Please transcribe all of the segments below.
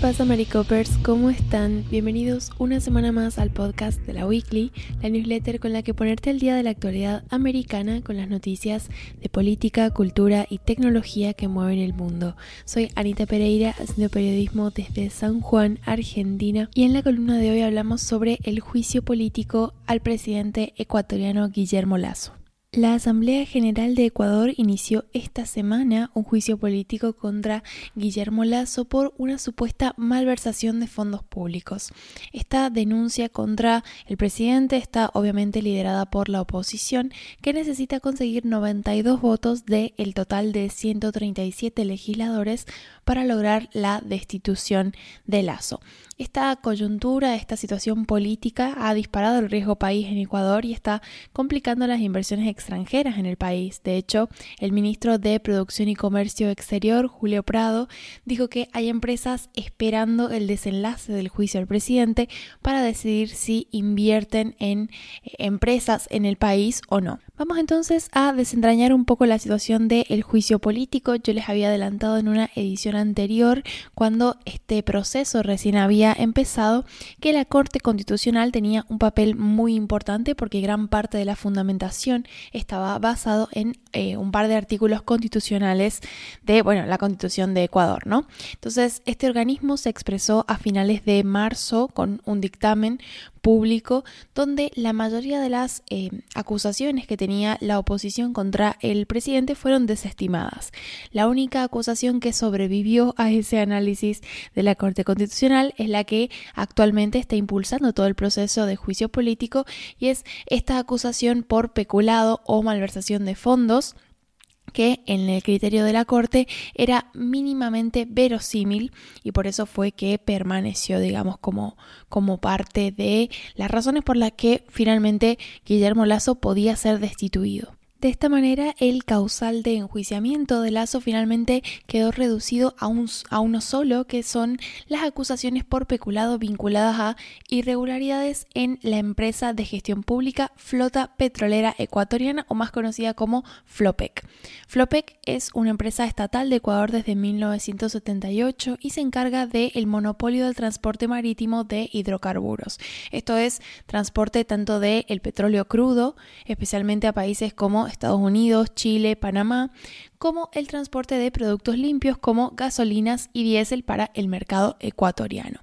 pasa Maricopers? ¿Cómo están? Bienvenidos una semana más al podcast de la Weekly, la newsletter con la que ponerte al día de la actualidad americana con las noticias de política, cultura y tecnología que mueven el mundo. Soy Anita Pereira, haciendo periodismo desde San Juan, Argentina, y en la columna de hoy hablamos sobre el juicio político al presidente ecuatoriano Guillermo Lazo. La Asamblea General de Ecuador inició esta semana un juicio político contra Guillermo Lazo por una supuesta malversación de fondos públicos. Esta denuncia contra el presidente está obviamente liderada por la oposición, que necesita conseguir 92 votos del el total de 137 legisladores para lograr la destitución de Lazo. Esta coyuntura, esta situación política ha disparado el riesgo país en Ecuador y está complicando las inversiones extranjeras en el país. De hecho, el ministro de Producción y Comercio Exterior, Julio Prado, dijo que hay empresas esperando el desenlace del juicio al presidente para decidir si invierten en eh, empresas en el país o no. Vamos entonces a desentrañar un poco la situación del juicio político. Yo les había adelantado en una edición anterior, cuando este proceso recién había empezado que la Corte Constitucional tenía un papel muy importante porque gran parte de la fundamentación estaba basado en eh, un par de artículos constitucionales de, bueno, la Constitución de Ecuador, ¿no? Entonces, este organismo se expresó a finales de marzo con un dictamen público donde la mayoría de las eh, acusaciones que tenía la oposición contra el presidente fueron desestimadas. La única acusación que sobrevivió a ese análisis de la Corte Constitucional es la que actualmente está impulsando todo el proceso de juicio político y es esta acusación por peculado o malversación de fondos que en el criterio de la Corte era mínimamente verosímil y por eso fue que permaneció, digamos, como, como parte de las razones por las que finalmente Guillermo Lazo podía ser destituido. De esta manera, el causal de enjuiciamiento de Lazo finalmente quedó reducido a, un, a, uno solo, que son las acusaciones por peculado vinculadas a irregularidades en la empresa de gestión pública Flota Petrolera Ecuatoriana, o más conocida como Flopec. Flopec es una empresa estatal de Ecuador desde 1978 y se encarga del monopolio del transporte marítimo de hidrocarburos. Esto es transporte tanto de el petróleo crudo, especialmente a países como Estados Unidos, Chile, Panamá, como el transporte de productos limpios como gasolinas y diésel para el mercado ecuatoriano.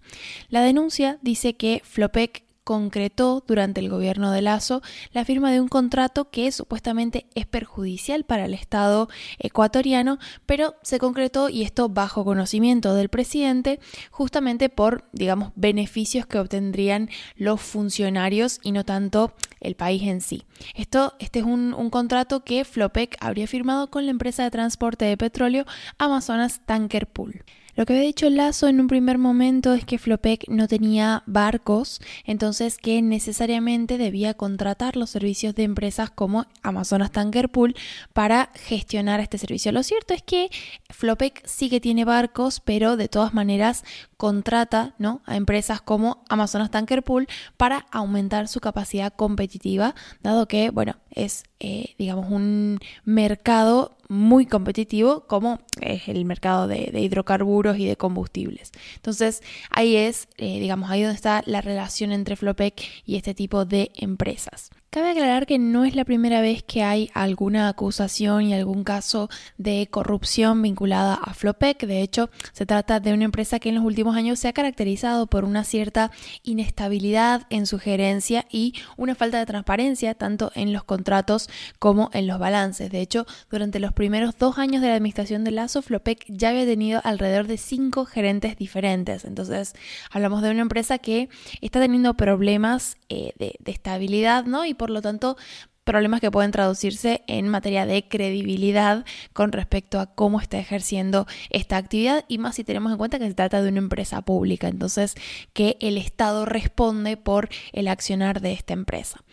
La denuncia dice que Flopec concretó durante el gobierno de Lazo la firma de un contrato que supuestamente es perjudicial para el Estado ecuatoriano, pero se concretó y esto bajo conocimiento del presidente, justamente por, digamos, beneficios que obtendrían los funcionarios y no tanto el país en sí. Esto, este es un, un contrato que Flopec habría firmado con la empresa de transporte de petróleo Amazonas Tanker Pool. Lo que había dicho Lazo en un primer momento es que Flopec no tenía barcos, entonces que necesariamente debía contratar los servicios de empresas como Amazonas Tanker Pool para gestionar este servicio. Lo cierto es que Flopec sí que tiene barcos, pero de todas maneras contrata ¿no? a empresas como Amazonas Tanker Pool para aumentar su capacidad competitiva, dado que, bueno, es, eh, digamos, un mercado muy competitivo como es el mercado de, hidrocarburos y de combustibles. Entonces, ahí es, eh, digamos, ahí donde está la relación entre Flopec y este tipo de empresas. Cabe aclarar que no es la primera vez que hay alguna acusación y algún caso de corrupción vinculada a Flopec. De hecho, se trata de una empresa que en los últimos años se ha caracterizado por una cierta inestabilidad en su gerencia y una falta de transparencia tanto en los contratos como en los balances. De hecho, durante los primeros dos años de la administración de Lazo, Flopec ya había tenido alrededor de cinco gerentes diferentes. Entonces, hablamos de una empresa que está teniendo problemas eh, de, estabilidad, ¿no? Y por lo tanto problemas que pueden traducirse en materia de credibilidad con respecto a cómo está ejerciendo esta actividad y más si tenemos en cuenta que se trata de una empresa pública, entonces que el Estado responde por el accionar de esta empresa.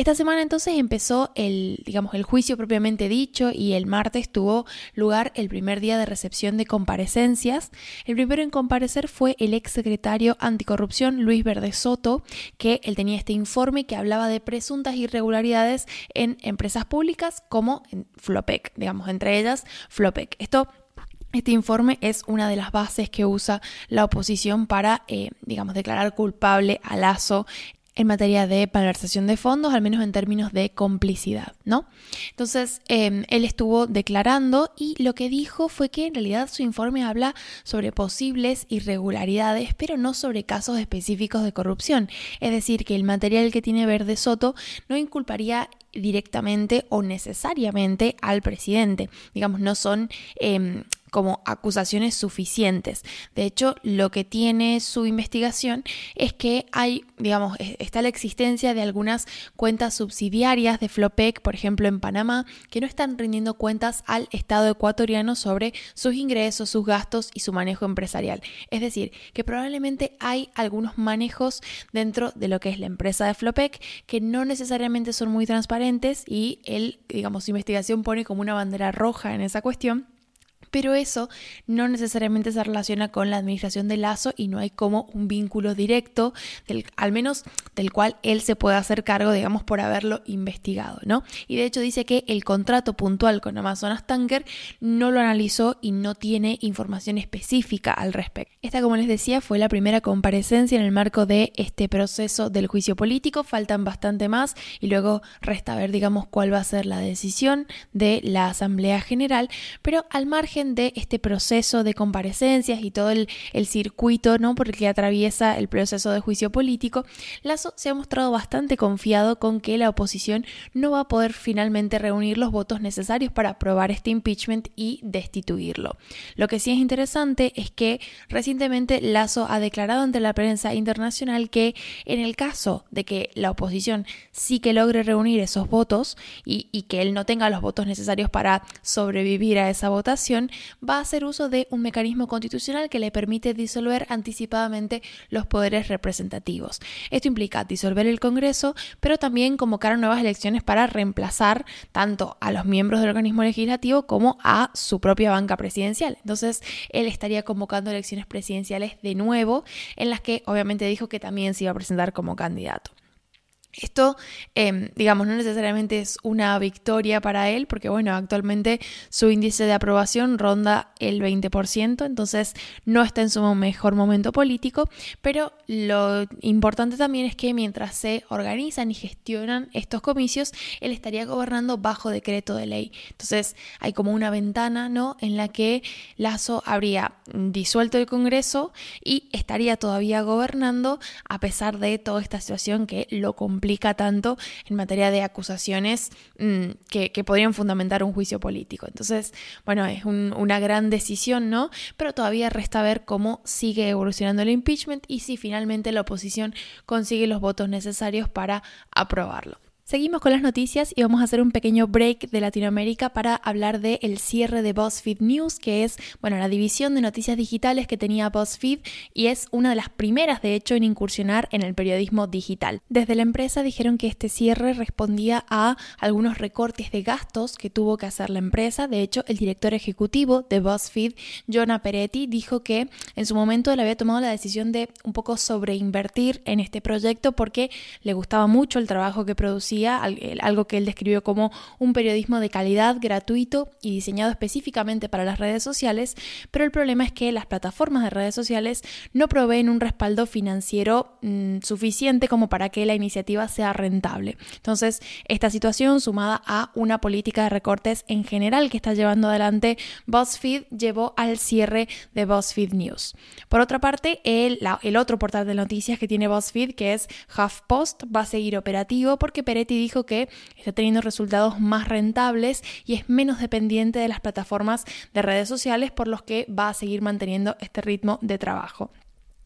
Esta semana entonces empezó el, digamos, el juicio propiamente dicho y el martes tuvo lugar el primer día de recepción de comparecencias. El primero en comparecer fue el ex secretario anticorrupción Luis Verde Soto, que él tenía este informe que hablaba de presuntas irregularidades en empresas públicas como en Flopec, digamos, entre ellas Flopec. Esto Este informe es una de las bases que usa la oposición para, eh, digamos, declarar culpable a Lazo en materia de malversación de fondos, al menos en términos de complicidad, ¿no? Entonces, em, él estuvo declarando y lo que dijo fue que en realidad su informe habla sobre posibles irregularidades, pero no sobre casos específicos de corrupción. Es decir, que el material que tiene Verde Soto no inculparía directamente o necesariamente al presidente. Digamos, no son em, como acusaciones suficientes. De hecho, lo que tiene su investigación es que hay, digamos, está la existencia de algunas cuentas subsidiarias de Flopec, por ejemplo, en Panamá, que no están rindiendo cuentas al Estado ecuatoriano sobre sus ingresos, sus gastos y su manejo empresarial. Es decir, que probablemente hay algunos manejos dentro de lo que es la empresa de Flopec que no necesariamente son muy transparentes y él, digamos, su investigación pone como una bandera roja en esa cuestión pero eso no necesariamente se relaciona con la administración de Lazo y no hay como un vínculo directo, al menos del cual él se puede hacer cargo, digamos, por haberlo investigado, ¿no? Y de hecho dice que el contrato puntual con Amazonas Tanker no lo analizó y no tiene información específica al respecto. Esta, como les decía, fue la primera comparecencia en el marco de este proceso del juicio político, faltan bastante más y luego resta ver, digamos, cuál va a ser la decisión de la Asamblea General, pero al margen de este proceso de comparecencias y todo el, circuito ¿no? por el que atraviesa el proceso de juicio político, Lazo se ha mostrado bastante confiado con que la oposición no va a poder finalmente reunir los votos necesarios para aprobar este impeachment y destituirlo. Lo que sí es interesante es que recientemente Lazo ha declarado ante la prensa internacional que en el caso de que la oposición sí que logre reunir esos votos y, y que él no tenga los votos necesarios para sobrevivir a esa votación, va a hacer uso de un mecanismo constitucional que le permite disolver anticipadamente los poderes representativos. Esto implica disolver el Congreso, pero también convocar nuevas elecciones para reemplazar tanto a los miembros del organismo legislativo como a su propia banca presidencial. Entonces, él estaría convocando elecciones presidenciales de nuevo, en las que obviamente dijo que también se iba a presentar como candidato. Esto, em, digamos, no necesariamente es una victoria para él, porque bueno, actualmente su índice de aprobación ronda el 20%, entonces no está en su mejor momento político, pero lo importante también es que mientras se organizan y gestionan estos comicios, él estaría gobernando bajo decreto de ley. Entonces hay como una ventana, ¿no? En la que Lazo habría disuelto el Congreso y estaría todavía gobernando a pesar de toda esta situación que lo complica tanto en materia de acusaciones mm, que, podrían fundamentar un juicio político. Entonces, bueno, es una gran decisión, ¿no? Pero todavía resta ver cómo sigue evolucionando el impeachment y si finalmente la oposición consigue los votos necesarios para aprobarlo. Seguimos con las noticias y vamos a hacer un pequeño break de Latinoamérica para hablar del el cierre de BuzzFeed News, que es, bueno, la división de noticias digitales que tenía BuzzFeed y es una de las primeras, de hecho, en incursionar en el periodismo digital. Desde la empresa dijeron que este cierre respondía a algunos recortes de gastos que tuvo que hacer la empresa. De hecho, el director ejecutivo de BuzzFeed, Jonah Peretti, dijo que en su momento él había tomado la decisión de un poco sobreinvertir en este proyecto porque le gustaba mucho el trabajo que producía algo que él describió como un periodismo de calidad, gratuito y diseñado específicamente para las redes sociales, pero el problema es que las plataformas de redes sociales no proveen un respaldo financiero mm, suficiente como para que la iniciativa sea rentable. Entonces, esta situación sumada a una política de recortes en general que está llevando adelante BuzzFeed llevó al cierre de BuzzFeed News. Por otra parte, el, otro portal de noticias que tiene BuzzFeed, que es HuffPost, va a seguir operativo porque Peretti y dijo que está teniendo resultados más rentables y es menos dependiente de las plataformas de redes sociales por los que va a seguir manteniendo este ritmo de trabajo.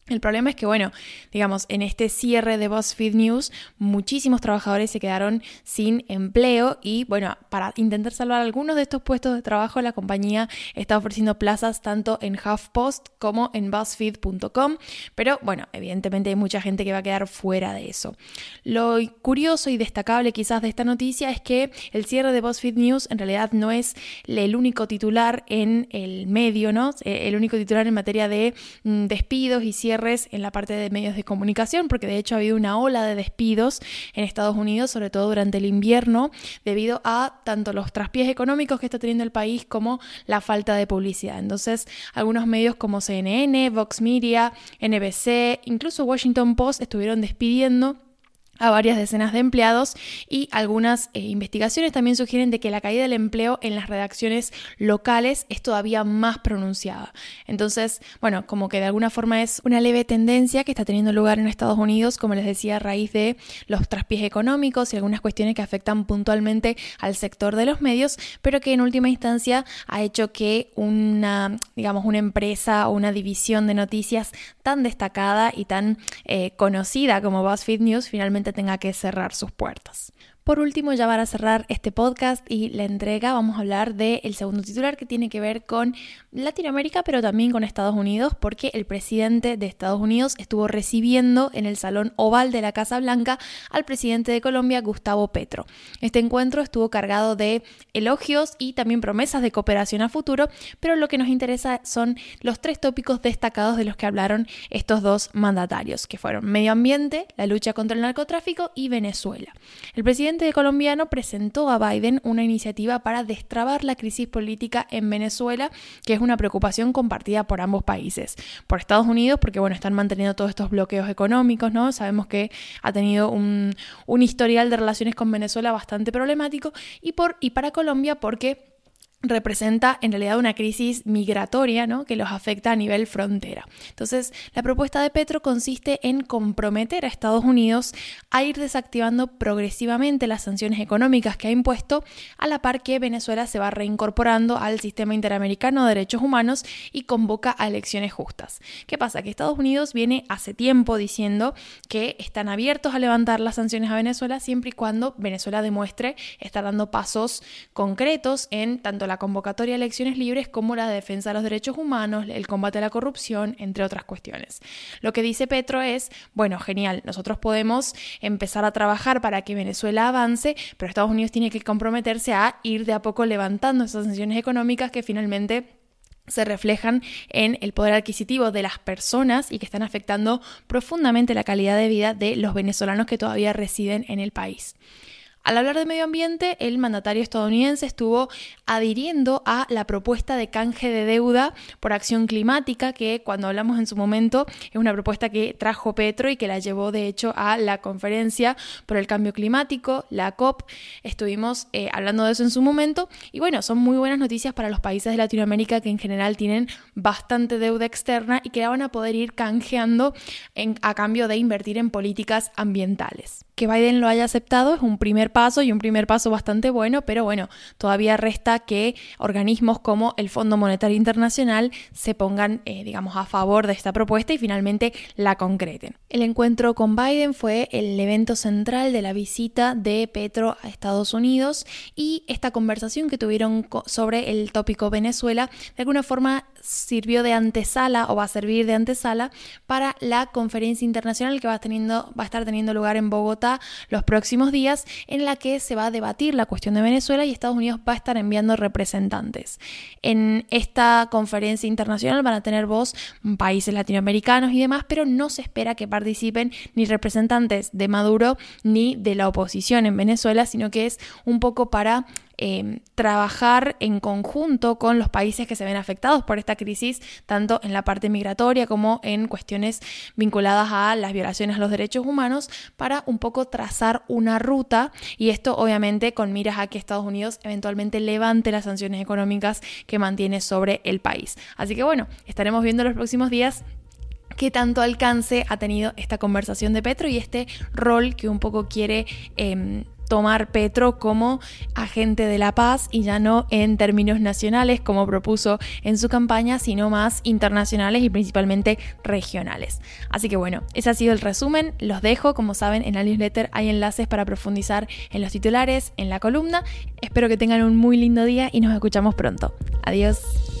El problema es que, bueno, digamos, en este cierre de BuzzFeed News, muchísimos trabajadores se quedaron sin empleo y, bueno, para intentar salvar algunos de estos puestos de trabajo, la compañía está ofreciendo plazas tanto en HuffPost como en BuzzFeed.com, pero, bueno, evidentemente hay mucha gente que va a quedar fuera de eso. Lo curioso y destacable quizás de esta noticia es que el cierre de BuzzFeed News en realidad no es el único titular en el medio, ¿no? El único titular en materia de mm, despidos y cierre en la parte de medios de comunicación, porque de hecho ha habido una ola de despidos en Estados Unidos, sobre todo durante el invierno, debido a tanto los traspiés económicos que está teniendo el país como la falta de publicidad. Entonces, algunos medios como CNN, Vox Media, NBC, incluso Washington Post estuvieron despidiendo a varias decenas de empleados y algunas eh, investigaciones también sugieren de que la caída del empleo en las redacciones locales es todavía más pronunciada. Entonces, bueno, como que de alguna forma es una leve tendencia que está teniendo lugar en Estados Unidos, como les decía, a raíz de los traspiés económicos y algunas cuestiones que afectan puntualmente al sector de los medios, pero que en última instancia ha hecho que una, digamos, una empresa o una división de noticias tan destacada y tan eh, conocida como BuzzFeed News finalmente tenga que cerrar sus puertas. Por último, ya para cerrar este podcast y la entrega, vamos a hablar del segundo titular que tiene que ver con Latinoamérica, pero también con Estados Unidos, porque el presidente de Estados Unidos estuvo recibiendo en el Salón Oval de la Casa Blanca al presidente de Colombia, Gustavo Petro. Este encuentro estuvo cargado de elogios y también promesas de cooperación a futuro, pero lo que nos interesa son los tres tópicos destacados de los que hablaron estos dos mandatarios, que fueron medio ambiente, la lucha contra el narcotráfico y Venezuela. El presidente presidente colombiano presentó a Biden una iniciativa para destrabar la crisis política en Venezuela, que es una preocupación compartida por ambos países. Por Estados Unidos, porque bueno, están manteniendo todos estos bloqueos económicos, ¿no? Sabemos que ha tenido un, un historial de relaciones con Venezuela bastante problemático, y, por, y para Colombia, porque representa en realidad una crisis migratoria ¿no? que los afecta a nivel frontera. Entonces, la propuesta de Petro consiste en comprometer a Estados Unidos a ir desactivando progresivamente las sanciones económicas que ha impuesto, a la par que Venezuela se va reincorporando al sistema interamericano de derechos humanos y convoca a elecciones justas. ¿Qué pasa? Que Estados Unidos viene hace tiempo diciendo que están abiertos a levantar las sanciones a Venezuela siempre y cuando Venezuela demuestre estar dando pasos concretos en tanto la convocatoria a elecciones libres como la defensa de los derechos humanos, el combate a la corrupción, entre otras cuestiones. Lo que dice Petro es, bueno, genial, nosotros podemos empezar a trabajar para que Venezuela avance, pero Estados Unidos tiene que comprometerse a ir de a poco levantando esas sanciones económicas que finalmente se reflejan en el poder adquisitivo de las personas y que están afectando profundamente la calidad de vida de los venezolanos que todavía residen en el país. Al hablar de medio ambiente, el mandatario estadounidense estuvo adhiriendo a la propuesta de canje de deuda por acción climática, que cuando hablamos en su momento es una propuesta que trajo Petro y que la llevó de hecho a la conferencia por el cambio climático, la COP. Estuvimos eh, hablando de eso en su momento y bueno, son muy buenas noticias para los países de Latinoamérica que en general tienen bastante deuda externa y que la van a poder ir canjeando a cambio de invertir en políticas ambientales. Que Biden lo haya aceptado es un primer paso y un primer paso bastante bueno, pero bueno, todavía resta que organismos como el Fondo Monetario Internacional se pongan, eh, digamos, a favor de esta propuesta y finalmente la concreten. El encuentro con Biden fue el evento central de la visita de Petro a Estados Unidos y esta conversación que tuvieron sobre el tópico Venezuela de alguna forma sirvió de antesala o va a servir de antesala para la conferencia internacional que va, a estar teniendo lugar en Bogotá los próximos días, en la que se va a debatir la cuestión de Venezuela y Estados Unidos va a estar enviando representantes. En esta conferencia internacional van a tener voz países latinoamericanos y demás, pero no se espera que participen ni representantes de Maduro ni de la oposición en Venezuela, sino que es un poco para Em, trabajar en conjunto con los países que se ven afectados por esta crisis, tanto en la parte migratoria como en cuestiones vinculadas a las violaciones a los derechos humanos, para un poco trazar una ruta y esto obviamente con miras a que Estados Unidos eventualmente levante las sanciones económicas que mantiene sobre el país. Así que bueno, estaremos viendo los próximos días qué tanto alcance ha tenido esta conversación de Petro y este rol que un poco quiere em, tomar Petro como agente de la paz y ya no en términos nacionales como propuso en su campaña, sino más internacionales y principalmente regionales. Así que bueno, ese ha sido el resumen. Los dejo, como saben, en la newsletter hay enlaces para profundizar en los titulares, en la columna. Espero que tengan un muy lindo día y nos escuchamos pronto. Adiós.